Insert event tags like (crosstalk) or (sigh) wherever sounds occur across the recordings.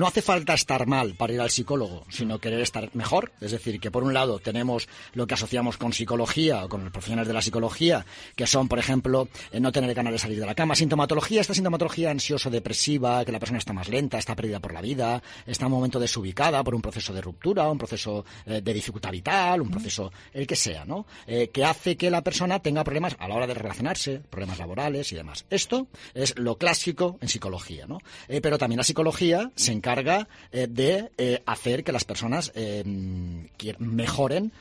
No hace falta estar mal para ir al psicólogo, sino querer estar mejor. Es decir, que por un lado tenemos lo que asociamos con psicología o con los profesionales de la psicología, que son, por ejemplo, eh, no tener ganas de salir de la cama. Sintomatología, esta sintomatología ansioso-depresiva, que la persona está más lenta, está perdida por la vida, está en un momento desubicada por un proceso de ruptura, un proceso eh, de dificultad vital, un proceso, el que sea, ¿no? Eh, que hace que la persona tenga problemas a la hora de relacionarse, problemas laborales y demás. Esto es lo clásico en psicología, ¿no? pero también la psicología se encarga eh, de eh, hacer que las personas eh, mejoren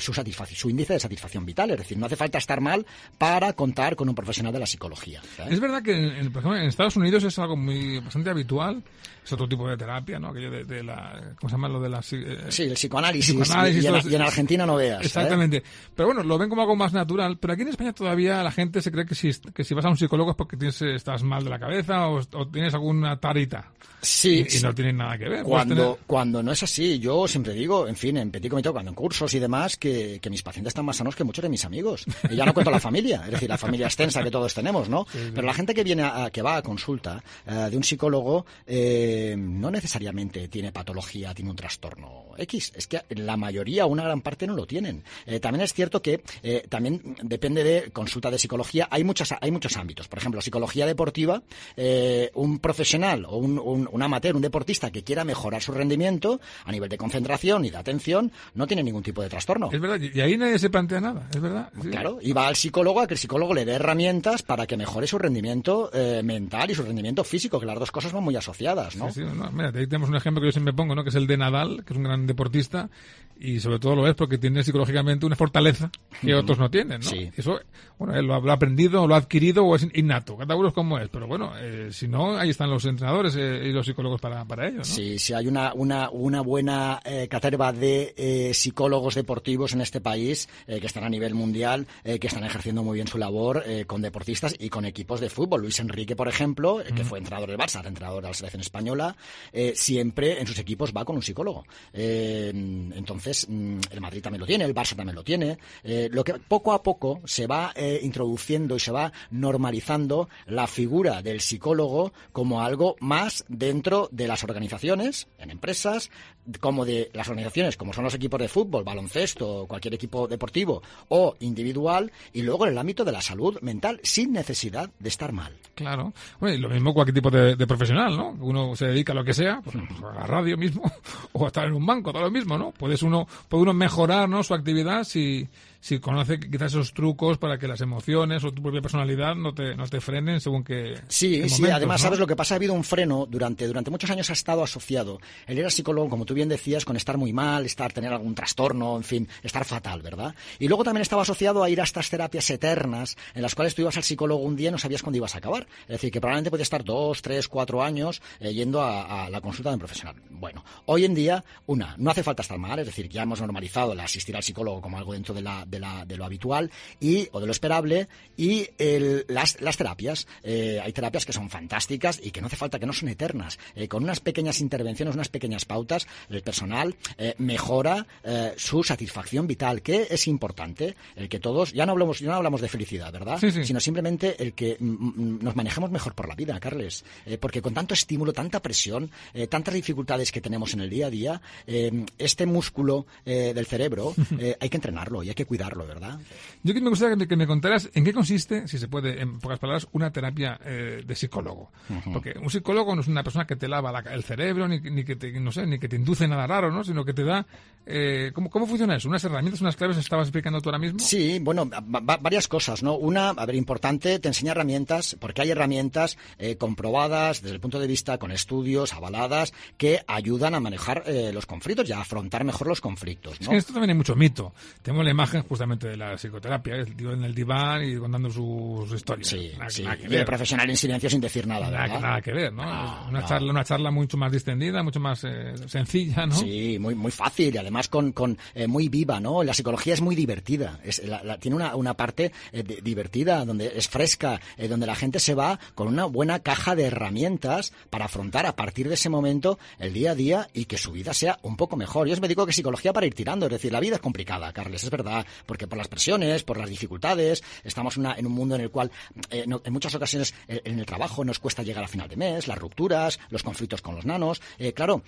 su, su índice de satisfacción vital. Es decir, no hace falta estar mal para contar con un profesional de la psicología. Es verdad que, en, por ejemplo, en Estados Unidos es algo muy bastante habitual es otro tipo de terapia, ¿no? Aquello de, la, ¿cómo se llama lo de la... sí, el psicoanálisis. y, en, Argentina no veas. Exactamente. Pero bueno, lo ven como algo más natural. Pero aquí en España todavía la gente se cree que si, que si vas a un psicólogo es porque tienes, estás mal de la cabeza o, tienes alguna tarita. Sí. Y, no tiene nada que ver. Cuando, cuando no es así, yo siempre digo, en fin, en Petit Comité, cuando en cursos y demás, que, que mis pacientes están más sanos que muchos de mis amigos. Y ya no cuento la familia, es decir, la familia extensa que todos tenemos, ¿no? (laughs) Pero la gente que viene a, que va a consulta eh, de un psicólogo, eh, no necesariamente tiene patología, tiene un trastorno X. Es que la mayoría, una gran parte, no lo tienen. Eh, también es cierto que también depende de consulta de psicología. Hay, muchas, hay muchos ámbitos. Por ejemplo, psicología deportiva, un profesional o un, un, un amateur, un deportista que quiera mejorar su rendimiento a nivel de concentración y de atención, no tiene ningún tipo de trastorno. Es verdad, y ahí nadie se plantea nada, es verdad. Claro, y va al psicólogo a que el psicólogo le dé herramientas para que mejore su rendimiento eh, mental y su rendimiento físico, que las dos cosas van muy asociadas, ¿no? Sí, mira, ahí tenemos un ejemplo que yo siempre pongo, ¿no? Que es el de Nadal, que es un gran deportista, y sobre todo lo es porque tiene psicológicamente una fortaleza que otros no tienen, ¿no? Sí. Eso, bueno, él lo ha, aprendido, lo ha adquirido o es innato, cada uno es como es, pero bueno, eh, si no, ahí están los entrenadores eh, y los psicólogos para, para ello, ¿no? Sí, sí, hay una, una, una buena eh, caterva de eh, psicólogos deportivos en este país eh, que están a nivel mundial, que están ejerciendo muy bien su labor con deportistas y con equipos de fútbol. Luis Enrique, por ejemplo, que fue entrenador del Barça, entrenador de la selección española, siempre en sus equipos va con un psicólogo. entonces, mm, el Madrid también lo tiene, el Barça también lo tiene. lo que poco a poco se va introduciendo y se va normalizando la figura del psicólogo como algo más dentro de las organizaciones, en empresas, como de las organizaciones, como son los equipos de fútbol, baloncesto, cualquier equipo deportivo o individual, y luego en el ámbito de la salud mental, sin necesidad de estar mal. Claro. Bueno, y lo mismo cualquier tipo de, profesional, ¿no? Uno se dedica a lo que sea, pues, a la radio mismo, (laughs) o a estar en un banco, todo lo mismo, ¿no? Puedes uno, puede uno mejorar, ¿no? Su actividad si, si conoce quizás esos trucos para que las emociones o tu propia personalidad no te, no te frenen según que. Sí, sí, además, ¿sabes lo que pasa? Ha habido un freno durante, durante muchos años ha estado asociado. Él era psicólogo, como tú bien decías, con estar muy mal, estar, tener algún trastorno, en fin, estar fatal, ¿verdad? Y luego también estaba asociado a ir a estas terapias eternas en las cuales tú ibas al psicólogo un día y no sabías cuándo ibas a acabar. Es decir, que probablemente podías estar dos, tres, cuatro años eh, yendo a, la consulta de un profesional. Bueno, hoy en día, una, no hace falta estar mal, es decir, ya hemos normalizado el asistir al psicólogo como algo dentro de, la, de, la, de lo habitual y, o de lo esperable, y las, las, terapias. Eh, hay terapias que son fantásticas y que no hace falta, que no son eternas. Eh, con unas pequeñas intervenciones, unas pequeñas pautas, el personal mejora su satisfacción vital, que es importante, el que todos, ya no hablamos, ya no hablamos de felicidad, ¿verdad? Sino simplemente el que mm, mm, nos manejemos mejor por la vida, Carles. porque con tanto estímulo, tanta presión, tantas dificultades que tenemos en el día a día, este músculo del cerebro (laughs) hay que entrenarlo y hay que cuidarlo, ¿verdad? Yo me gustaría que me, contaras en qué consiste, si se puede, en pocas palabras, una terapia eh, de psicólogo. Porque un psicólogo no es una persona que te lava el cerebro, ni, ni, que te, no sé, ni que te induce nada raro, ¿no? Sino que te da... Eh, ¿cómo, ¿Cómo funciona eso? ¿Unas herramientas, unas claves estabas explicando tú ahora mismo? Sí, bueno, varias cosas, ¿no? Una, a ver, importante, te enseña herramientas, porque hay herramientas eh, comprobadas desde el punto de vista con estudios, avaladas, que ayudan a manejar los conflictos y a afrontar mejor los conflictos, ¿no? esto también hay mucho mito. Tenemos la imagen justamente de la psicoterapia, el tío en el diván y contando sus historias. Sí, sí. y el profesional en silencio sin decir nada, ¿verdad? Nada, que ver, ¿no? una, Charla, una charla mucho más distendida, mucho más eh, sencilla, ¿no? Sí, muy, muy fácil y además con, con eh, muy viva, ¿no? La psicología es muy divertida, es, tiene una, una parte eh, divertida, donde es fresca, donde la gente se va con una buena caja de herramientas para afrontar a partir de ese momento el día a día y que su vida sea un poco mejor. Yo os me digo que psicología para ir tirando, es decir, la vida es complicada, Carles, es verdad, porque por las presiones, por las dificultades, estamos en un mundo en el cual eh, en muchas ocasiones eh, en el trabajo nos cuesta llegar a final de mes, las rupturas, los conflictos con los nanos. Eh, claro,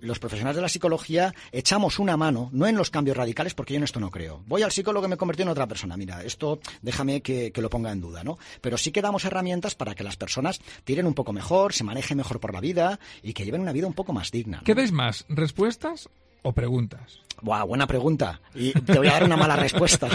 los profesionales de la psicología echamos una mano, no en los cambios radicales, porque yo en esto no creo. Voy al psicólogo y me convertí en otra persona. Mira, esto déjame que, lo ponga en duda, ¿no? Pero sí que damos herramientas para que las personas tiren un poco mejor, se manejen mejor por la vida y que lleven una vida un poco más digna. ¿Qué dais más? ¿Respuestas o preguntas? Buah, buena pregunta. Y te voy a dar una mala respuesta.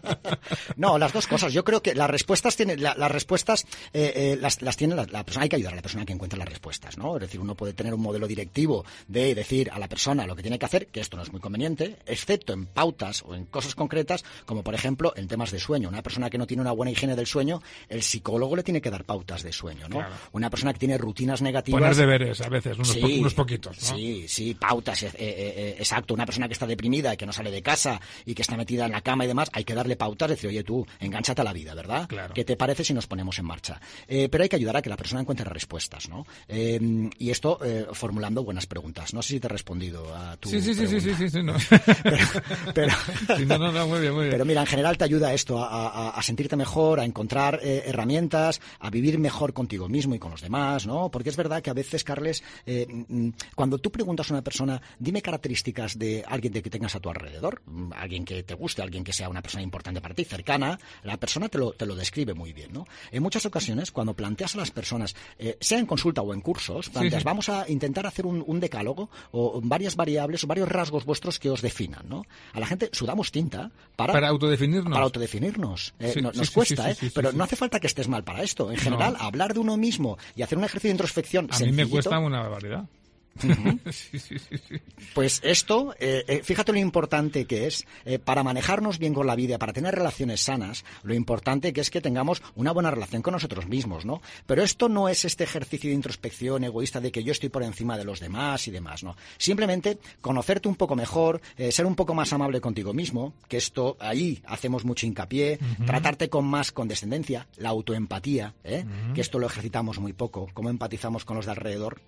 (laughs) no, las dos cosas. Yo creo que las respuestas tiene, las respuestas eh, eh, las, las, tiene la, persona. Hay que ayudar a la persona que encuentre las respuestas, ¿no? Es decir, uno puede tener un modelo directivo de decir a la persona lo que tiene que hacer, que esto no es muy conveniente, excepto en pautas o en cosas concretas, como por ejemplo en temas de sueño. Una persona que no tiene una buena higiene del sueño, el psicólogo le tiene que dar pautas de sueño, ¿no? Una persona que tiene rutinas negativas. Poner deberes a veces, unos, poquitos, ¿no? Sí, sí, pautas, eh, exacto. Una persona que está deprimida y que no sale de casa y que está metida en la cama y demás, hay que darle pautas, decir, oye tú, enganchate a la vida, ¿verdad? Claro. ¿Qué te parece si nos ponemos en marcha? Eh, pero hay que ayudar a que la persona encuentre respuestas, ¿no? Eh, y esto eh, formulando buenas preguntas. No sé si te he respondido a tu Sí, sí, sí, sí, sí, sí, no. (laughs) pero, (laughs) no, no, no, muy bien, muy bien. Pero mira, en general te ayuda esto a, sentirte mejor, a encontrar herramientas, a vivir mejor contigo mismo y con los demás, ¿no? Porque es verdad que a veces, Carles, mm, cuando tú preguntas a una persona, dime características de alguien de que tengas a tu alrededor, mm, alguien que te guste, alguien que sea una persona importante para ti, cercana, la persona te lo, te lo describe muy bien, ¿no? En muchas ocasiones, cuando planteas a las personas, eh, sea en consulta o en cursos, planteas, vamos a intentar hacer un, decálogo o varias variables o varios rasgos vuestros que os definan, ¿no? A la gente sudamos tinta para... Para autodefinirnos. Para autodefinirnos. Eh, nos cuesta, ¿eh? Pero no hace falta que estés mal para esto. En general, hablar de uno mismo y hacer un ejercicio de introspección A mí me cuesta una barbaridad. (laughs) Pues esto, eh, eh, fíjate lo importante que es eh, para manejarnos bien con la vida, para tener relaciones sanas, lo importante que es que tengamos una buena relación con nosotros mismos, ¿no? Pero esto no es este ejercicio de introspección egoísta de que yo estoy por encima de los demás y demás, ¿no? Simplemente conocerte un poco mejor, ser un poco más amable contigo mismo, que esto ahí hacemos mucho hincapié, tratarte con más condescendencia, la autoempatía, que esto lo ejercitamos muy poco, cómo empatizamos con los de alrededor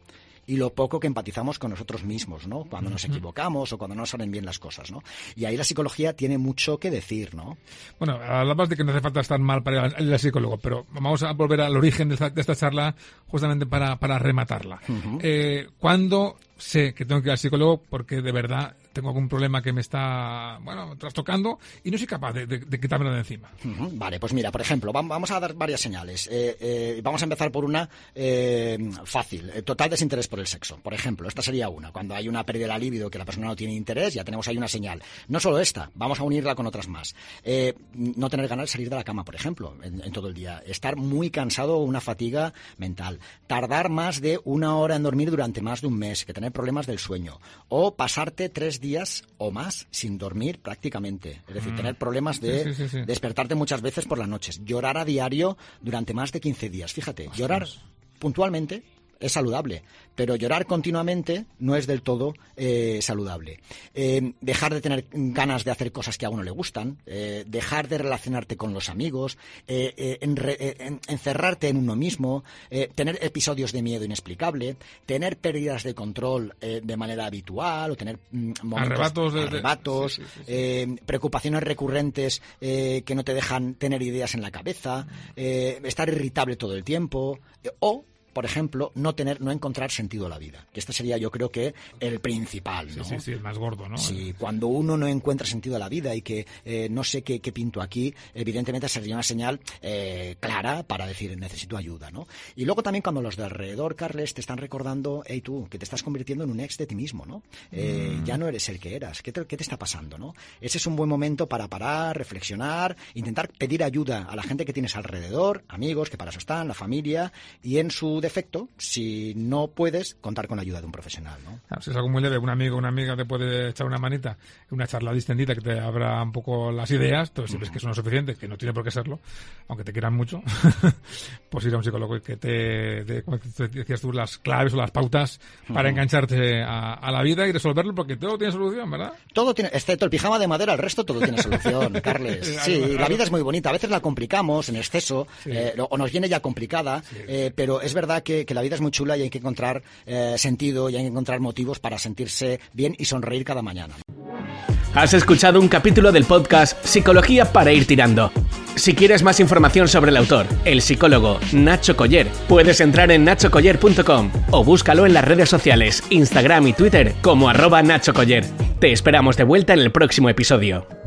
y lo poco que empatizamos con nosotros mismos, ¿no? Cuando nos equivocamos o cuando no salen bien las cosas, ¿no? Y ahí la psicología tiene mucho que decir, ¿no? Bueno, hablabas de que no hace falta estar mal para ir al psicólogo, pero vamos a volver al origen de esta, charla justamente para, para rematarla. Eh, ¿Cuándo sé que tengo que ir al psicólogo porque de verdad tengo algún problema que me está, bueno, trastocando y no soy capaz de, de, quitármelo de encima. Vale, pues mira, por ejemplo, vamos a dar varias señales. Eh, eh, vamos a empezar por una eh, fácil, total desinterés por el sexo. Por ejemplo, esta sería una. Cuando hay una pérdida de libido que la persona no tiene interés, ya tenemos ahí una señal. No solo esta, vamos a unirla con otras más. no tener ganas de salir de la cama, por ejemplo, en, en todo el día. Estar muy cansado o una fatiga mental. Tardar más de una hora en dormir durante más de un mes, que tener problemas del sueño. O pasarte tres días días o más sin dormir prácticamente. Es decir, mm. tener problemas de despertarte muchas veces por las noches. Llorar a diario durante más de 15 días. Fíjate, llorar puntualmente es saludable, pero llorar continuamente no es del todo eh, saludable. Eh, dejar de tener ganas de hacer cosas que a uno le gustan, eh, dejar de relacionarte con los amigos, encerrarte en uno mismo, tener episodios de miedo inexplicable, tener pérdidas de control de manera habitual o tener mm, momentos, arrebatos, preocupaciones recurrentes que no te dejan tener ideas en la cabeza, estar irritable todo el tiempo o por ejemplo, no tener, no encontrar sentido a la vida. Que este sería, yo creo que el principal, ¿no? Sí, sí, el más gordo, ¿no? Sí, cuando uno no encuentra sentido a la vida y que eh, no sé qué, pinto aquí, evidentemente sería una señal eh, clara para decir necesito ayuda, ¿no? Y luego también cuando los de alrededor, Carles, te están recordando, hey tú, que te estás convirtiendo en un ex de ti mismo, ¿no? Eh, mm. Ya no eres el que eras. ¿Qué te, ¿Qué te está pasando, no? Ese es un buen momento para parar, reflexionar, intentar pedir ayuda a la gente que tienes alrededor, amigos que para eso están, la familia, y en su defecto si no puedes contar con la ayuda de un profesional. ¿no? si es algo muy leve, un amigo una amiga te puede echar una manita, una charla distendida que te abra un poco las ideas, pero si ves que eso no es suficiente, que no tiene por qué serlo, aunque te quieran mucho, (laughs) pues ir a un psicólogo que te, como decías tú, las claves o las pautas para engancharte a, la vida y resolverlo, porque todo tiene solución, ¿verdad? Todo tiene, excepto el pijama de madera, el resto todo tiene solución, (laughs) Carles. Sí, la vida es muy bonita. A veces la complicamos en exceso eh, o nos viene ya complicada, eh, pero es verdad que, la vida es muy chula y hay que encontrar eh, sentido y hay que encontrar motivos para sentirse bien y sonreír cada mañana. Has escuchado un capítulo del podcast Psicología para ir tirando. Si quieres más información sobre el autor, el psicólogo Nacho Coller, puedes entrar en nachocoller.com o búscalo en las redes sociales, Instagram y Twitter como arroba Nacho Coller. Te esperamos de vuelta en el próximo episodio.